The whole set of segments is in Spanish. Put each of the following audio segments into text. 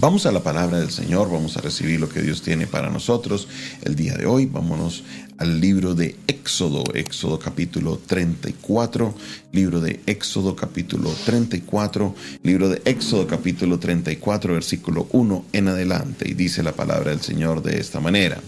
Vamos a la palabra del Señor, vamos a recibir lo que Dios tiene para nosotros el día de hoy. Vámonos al libro de Éxodo, Éxodo capítulo 34, libro de Éxodo capítulo 34, libro de Éxodo capítulo 34, versículo 1 en adelante. Y dice la palabra del Señor de esta manera.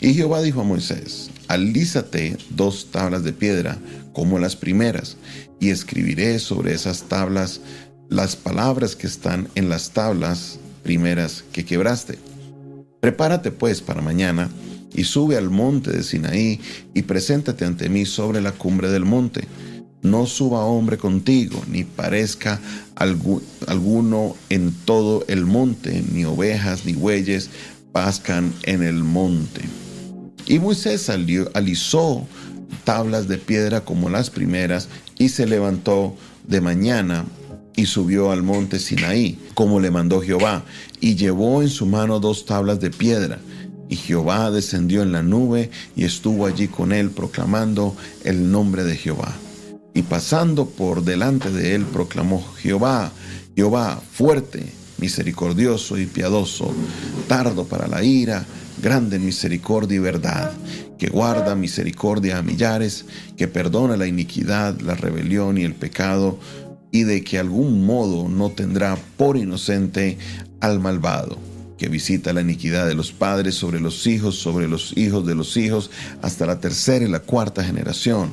Y Jehová dijo a Moisés, alízate dos tablas de piedra como las primeras, y escribiré sobre esas tablas las palabras que están en las tablas primeras que quebraste. Prepárate pues para mañana y sube al monte de Sinaí y preséntate ante mí sobre la cumbre del monte. No suba hombre contigo, ni parezca alguno en todo el monte, ni ovejas ni bueyes pascan en el monte. Y Moisés salió, alisó tablas de piedra como las primeras y se levantó de mañana y subió al monte Sinaí, como le mandó Jehová, y llevó en su mano dos tablas de piedra. Y Jehová descendió en la nube y estuvo allí con él proclamando el nombre de Jehová. Y pasando por delante de él proclamó Jehová, Jehová fuerte, misericordioso y piadoso, tardo para la ira, grande en misericordia y verdad, que guarda misericordia a millares, que perdona la iniquidad, la rebelión y el pecado, y de que algún modo no tendrá por inocente al malvado, que visita la iniquidad de los padres sobre los hijos, sobre los hijos de los hijos, hasta la tercera y la cuarta generación.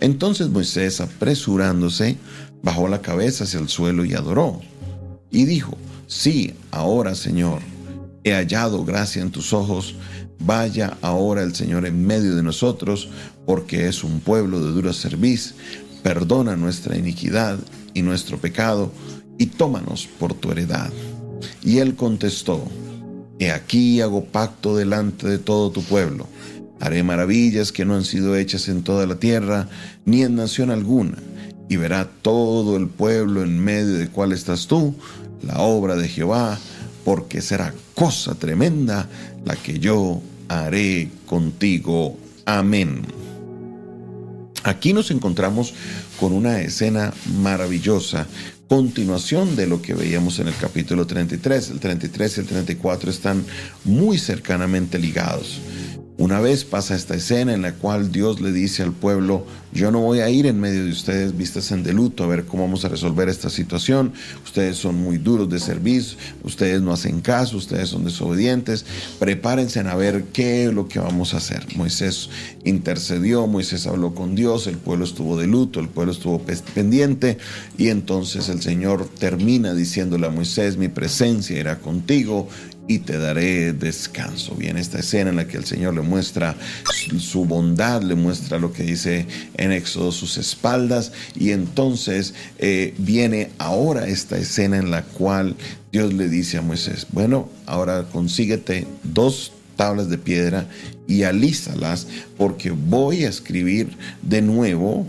Entonces Moisés, apresurándose, bajó la cabeza hacia el suelo y adoró. Y dijo, sí, ahora Señor, he hallado gracia en tus ojos, vaya ahora el Señor en medio de nosotros, porque es un pueblo de dura cerviz, perdona nuestra iniquidad y nuestro pecado, y tómanos por tu heredad. Y él contestó, He aquí hago pacto delante de todo tu pueblo. Haré maravillas que no han sido hechas en toda la tierra, ni en nación alguna, y verá todo el pueblo en medio de cuál estás tú, la obra de Jehová, porque será cosa tremenda la que yo haré contigo. Amén. Aquí nos encontramos con una escena maravillosa, continuación de lo que veíamos en el capítulo 33. El 33 y el 34 están muy cercanamente ligados. Una vez pasa esta escena en la cual Dios le dice al pueblo, yo no voy a ir en medio de ustedes vistas en de luto a ver cómo vamos a resolver esta situación, ustedes son muy duros de servicio, ustedes no hacen caso, ustedes son desobedientes, prepárense a ver qué es lo que vamos a hacer. Moisés intercedió, Moisés habló con Dios, el pueblo estuvo de luto, el pueblo estuvo pendiente y entonces el Señor termina diciéndole a Moisés, mi presencia irá contigo y te daré descanso. Viene esta escena en la que el Señor le muestra su bondad, le muestra lo que dice en Éxodo sus espaldas y entonces eh, viene ahora esta escena en la cual Dios le dice a Moisés, bueno, ahora consíguete dos tablas de piedra y alízalas porque voy a escribir de nuevo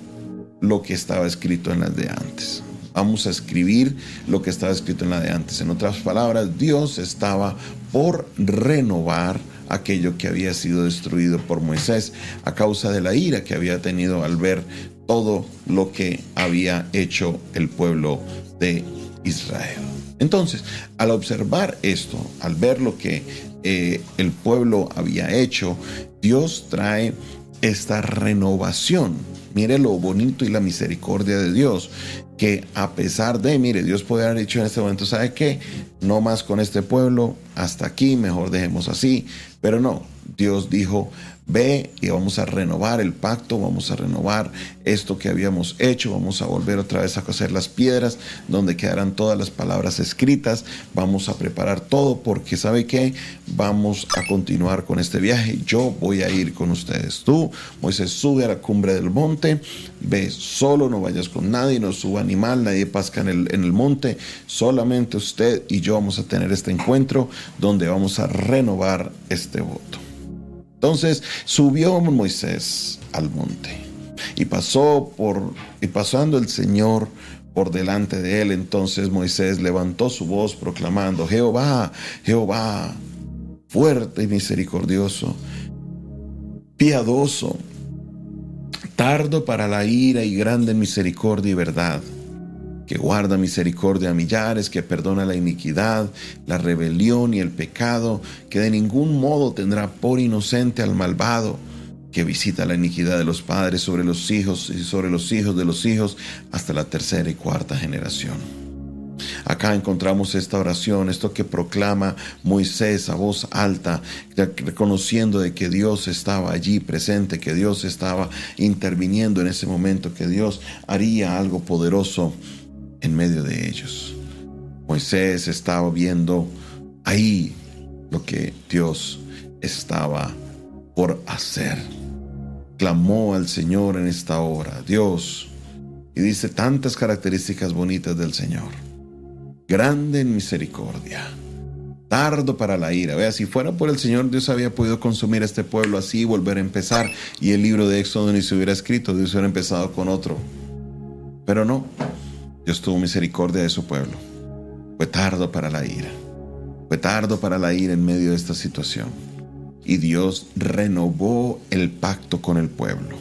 lo que estaba escrito en las de antes vamos a escribir lo que estaba escrito en la de antes. En otras palabras, Dios estaba por renovar aquello que había sido destruido por Moisés a causa de la ira que había tenido al ver todo lo que había hecho el pueblo de Israel. Entonces, al observar esto, al ver lo que eh, el pueblo había hecho, Dios trae esta renovación. Mire lo bonito y la misericordia de Dios que a pesar de, mire, Dios puede haber dicho en este momento, ¿sabe qué? No más con este pueblo, hasta aquí, mejor dejemos así. Pero no, Dios dijo, ve y vamos a renovar el pacto, vamos a renovar esto que habíamos hecho, vamos a volver otra vez a coser las piedras donde quedarán todas las palabras escritas, vamos a preparar todo porque sabe que vamos a continuar con este viaje, yo voy a ir con ustedes. Tú, Moisés, sube a la cumbre del monte, ve solo, no vayas con nadie, no suba animal, nadie pasca en el monte, solamente usted y yo vamos a tener este encuentro donde vamos a renovar este voto. Entonces subió Moisés al monte y pasó por y pasando el Señor por delante de él, entonces Moisés levantó su voz proclamando: Jehová, Jehová, fuerte y misericordioso, piadoso, tardo para la ira y grande misericordia y verdad que guarda misericordia a millares, que perdona la iniquidad, la rebelión y el pecado, que de ningún modo tendrá por inocente al malvado, que visita la iniquidad de los padres sobre los hijos y sobre los hijos de los hijos hasta la tercera y cuarta generación. Acá encontramos esta oración, esto que proclama Moisés a voz alta, reconociendo de que Dios estaba allí presente, que Dios estaba interviniendo en ese momento, que Dios haría algo poderoso en medio de ellos. Moisés estaba viendo ahí lo que Dios estaba por hacer. Clamó al Señor en esta hora, Dios, y dice tantas características bonitas del Señor grande en misericordia, tardo para la ira. Vea, si fuera por el Señor, Dios había podido consumir este pueblo así y volver a empezar. Y el libro de Éxodo ni se hubiera escrito, Dios hubiera empezado con otro. Pero no, Dios tuvo misericordia de su pueblo. Fue tardo para la ira. Fue tardo para la ira en medio de esta situación. Y Dios renovó el pacto con el pueblo.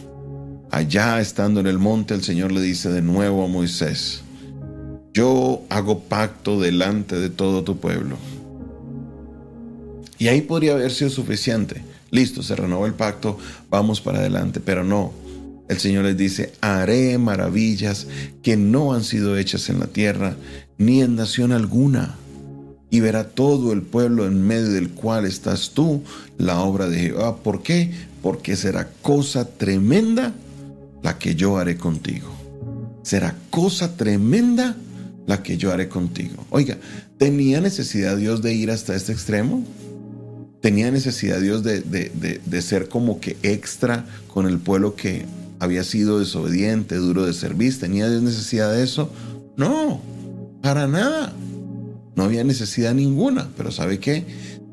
Allá estando en el monte, el Señor le dice de nuevo a Moisés, yo hago pacto delante de todo tu pueblo. Y ahí podría haber sido suficiente. Listo, se renovó el pacto, vamos para adelante, pero no. El Señor les dice, haré maravillas que no han sido hechas en la tierra, ni en nación alguna. Y verá todo el pueblo en medio del cual estás tú, la obra de Jehová. ¿Por qué? Porque será cosa tremenda la que yo haré contigo. Será cosa tremenda la que yo haré contigo. Oiga, ¿tenía necesidad Dios de ir hasta este extremo? ¿Tenía necesidad Dios de, de, ser como que extra con el pueblo que había sido desobediente, duro de servir? ¿Tenía necesidad de eso? No, para nada. No había necesidad ninguna. Pero ¿sabe qué?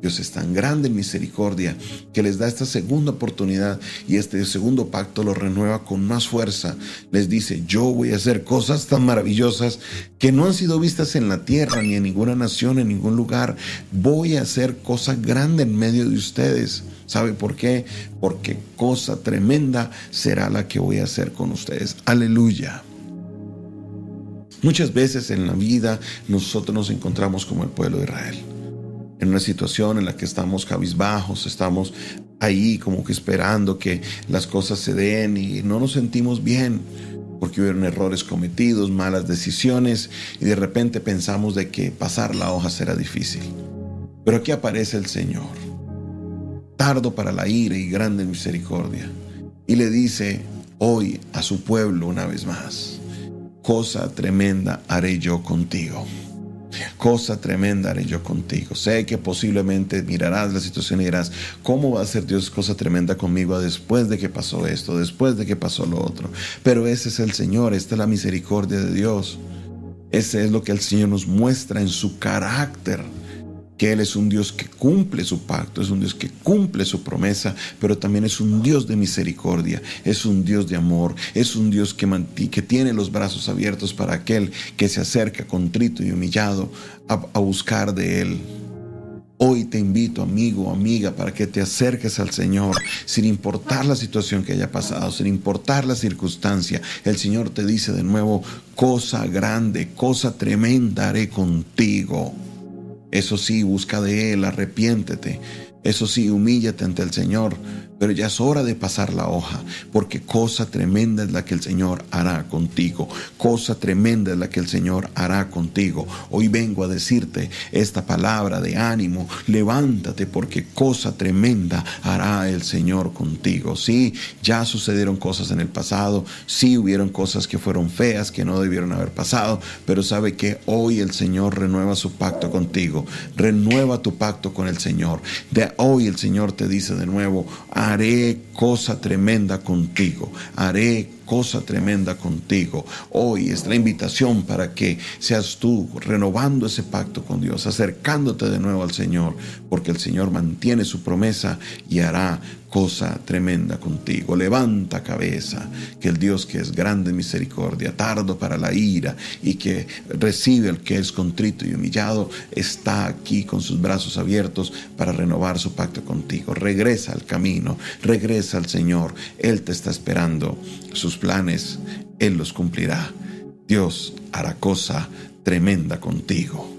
Dios es tan grande en misericordia que les da esta segunda oportunidad y este segundo pacto lo renueva con más fuerza. Les dice, yo voy a hacer cosas tan maravillosas que no han sido vistas en la tierra ni en ninguna nación, en ningún lugar. Voy a hacer cosa grande en medio de ustedes. ¿Sabe por qué? Porque cosa tremenda será la que voy a hacer con ustedes. Aleluya. Muchas veces en la vida nosotros nos encontramos como el pueblo de Israel en una situación en la que estamos cabizbajos, estamos ahí como que esperando que las cosas se den y no nos sentimos bien porque hubieron errores cometidos, malas decisiones y de repente pensamos de que pasar la hoja será difícil. Pero aquí aparece el Señor, tardo para la ira y grande misericordia, y le dice hoy a su pueblo una vez más, cosa tremenda haré yo contigo. Cosa tremenda haré yo contigo. Sé que posiblemente mirarás la situación y dirás, ¿cómo va a ser Dios cosa tremenda conmigo después de que pasó esto, después de que pasó lo otro? Pero ese es el Señor, esta es la misericordia de Dios. Ese es lo que el Señor nos muestra en su carácter que Él es un Dios que cumple su pacto, es un Dios que cumple su promesa, pero también es un Dios de misericordia, es un Dios de amor, es un Dios que, tiene los brazos abiertos para aquel que se acerca contrito y humillado a, a buscar de Él. Hoy te invito, amigo o amiga, para que te acerques al Señor, sin importar la situación que haya pasado, sin importar la circunstancia. El Señor te dice de nuevo, cosa grande, cosa tremenda haré contigo. Eso sí, busca de Él, arrepiéntete. Eso sí, humíllate ante el Señor, pero ya es hora de pasar la hoja, porque cosa tremenda es la que el Señor hará contigo. Cosa tremenda es la que el Señor hará contigo. Hoy vengo a decirte esta palabra de ánimo. Levántate porque cosa tremenda hará el Señor contigo. Sí, ya sucedieron cosas en el pasado. Sí, hubieron cosas que fueron feas, que no debieron haber pasado. Pero sabe que hoy el Señor renueva su pacto contigo. Renueva tu pacto con el Señor. De hoy el Señor te dice de nuevo, haré cosa tremenda contigo, haré cosa tremenda contigo. Hoy es la invitación para que seas tú renovando ese pacto con Dios, acercándote de nuevo al Señor, porque el Señor mantiene su promesa y hará cosa tremenda contigo. Levanta cabeza, que el Dios que es grande en misericordia, tardo para la ira y que recibe al que es contrito y humillado, está aquí con sus brazos abiertos para renovar su pacto contigo. Regresa al camino, regresa al Señor. Él te está esperando. Sus planes, Él los cumplirá. Dios hará cosa tremenda contigo.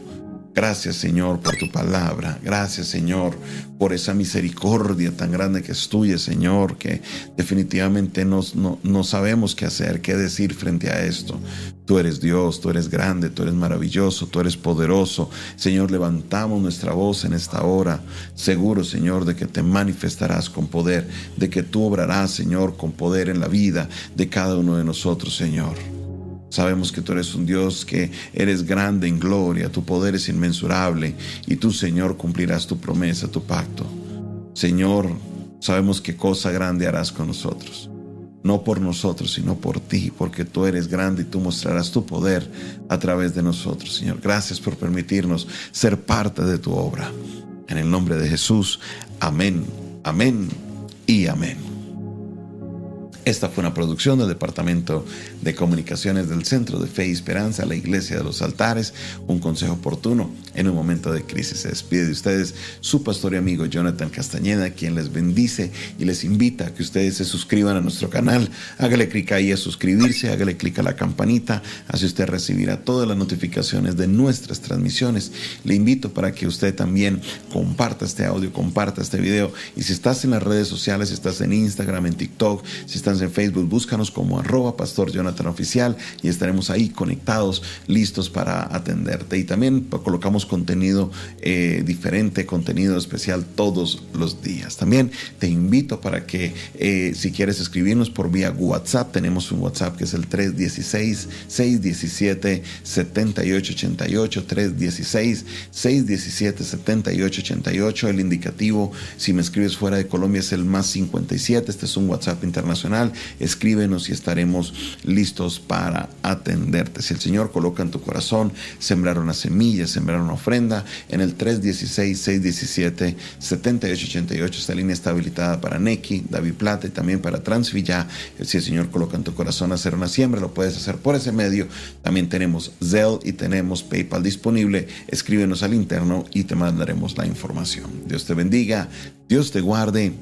Gracias Señor por tu palabra. Gracias Señor por esa misericordia tan grande que es tuya Señor, que definitivamente no, no sabemos qué hacer, qué decir frente a esto. Tú eres Dios, tú eres grande, tú eres maravilloso, tú eres poderoso. Señor, levantamos nuestra voz en esta hora, seguro Señor de que te manifestarás con poder, de que tú obrarás Señor con poder en la vida de cada uno de nosotros Señor. Sabemos que tú eres un Dios que eres grande en gloria, tu poder es inmensurable y tú, Señor, cumplirás tu promesa, tu pacto. Señor, sabemos qué cosa grande harás con nosotros. No por nosotros, sino por ti, porque tú eres grande y tú mostrarás tu poder a través de nosotros, Señor. Gracias por permitirnos ser parte de tu obra. En el nombre de Jesús, amén, amén y amén. Esta fue una producción del Departamento de Comunicaciones del Centro de Fe y Esperanza, la Iglesia de los Altares, un consejo oportuno en un momento de crisis. Se despide de ustedes su pastor y amigo Jonathan Castañeda, quien les bendice y les invita a que ustedes se suscriban a nuestro canal. Hágale clic ahí a suscribirse, hágale clic a la campanita, así usted recibirá todas las notificaciones de nuestras transmisiones. Le invito para que usted también comparta este audio, comparta este video y si estás en las redes sociales, si estás en Instagram, en TikTok, si estás en Facebook, búscanos como arroba pastor Jonathan Oficial y estaremos ahí conectados, listos para atenderte. Y también colocamos contenido eh, diferente, contenido especial todos los días. También te invito para que eh, si quieres escribirnos por vía WhatsApp, tenemos un WhatsApp que es el 316-617-7888, 316-617-7888. El indicativo, si me escribes fuera de Colombia, es el más 57. Este es un WhatsApp internacional escríbenos y estaremos listos para atenderte. Si el Señor coloca en tu corazón sembrar una semilla, sembrar una ofrenda, en el 316-617-7888, esta línea está habilitada para Neki, David Plata y también para Transvilla. Si el Señor coloca en tu corazón hacer una siembra, lo puedes hacer por ese medio. También tenemos Zelle y tenemos PayPal disponible. Escríbenos al interno y te mandaremos la información. Dios te bendiga, Dios te guarde